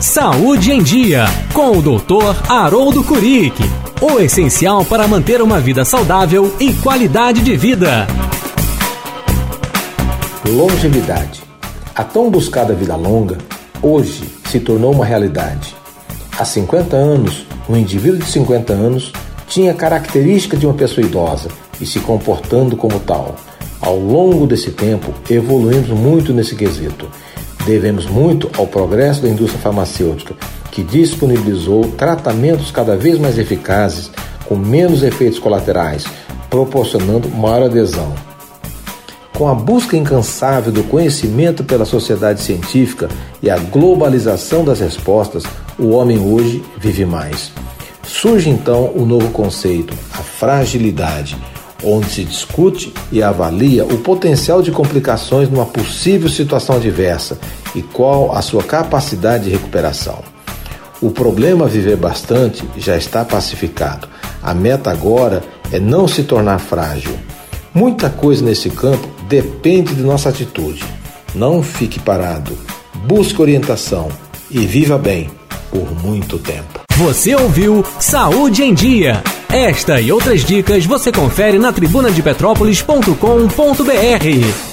Saúde em Dia, com o Dr. Haroldo Curic. O essencial para manter uma vida saudável e qualidade de vida. Longevidade. A tão buscada vida longa, hoje se tornou uma realidade. Há 50 anos, um indivíduo de 50 anos tinha característica de uma pessoa idosa e se comportando como tal. Ao longo desse tempo, evoluímos muito nesse quesito. Devemos muito ao progresso da indústria farmacêutica, que disponibilizou tratamentos cada vez mais eficazes, com menos efeitos colaterais, proporcionando maior adesão. Com a busca incansável do conhecimento pela sociedade científica e a globalização das respostas, o homem hoje vive mais. Surge então o um novo conceito, a fragilidade, onde se discute e avalia o potencial de complicações numa possível situação adversa e qual a sua capacidade de recuperação. O problema viver bastante já está pacificado. A meta agora é não se tornar frágil. Muita coisa nesse campo depende de nossa atitude. Não fique parado. Busque orientação e viva bem por muito tempo. Você ouviu Saúde em Dia. Esta e outras dicas você confere na tribunadepetrópolis.com.br.